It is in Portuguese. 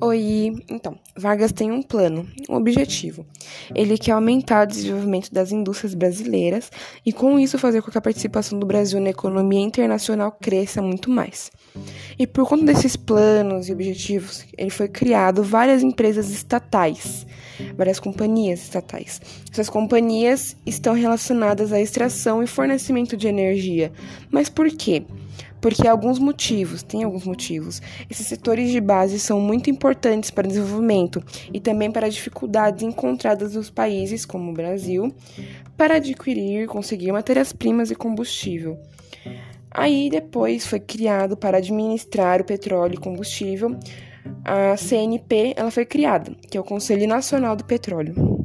Oi, então, Vargas tem um plano, um objetivo. Ele quer aumentar o desenvolvimento das indústrias brasileiras e, com isso, fazer com que a participação do Brasil na economia internacional cresça muito mais. E por conta desses planos e objetivos, ele foi criado várias empresas estatais, várias companhias estatais. Essas companhias estão relacionadas à extração e fornecimento de energia. Mas por quê? Porque alguns motivos, tem alguns motivos. Esses setores de base são muito importantes para o desenvolvimento e também para as dificuldades encontradas nos países, como o Brasil, para adquirir, conseguir matérias-primas e combustível. Aí depois foi criado para administrar o petróleo e combustível. A CNP ela foi criada, que é o Conselho Nacional do Petróleo.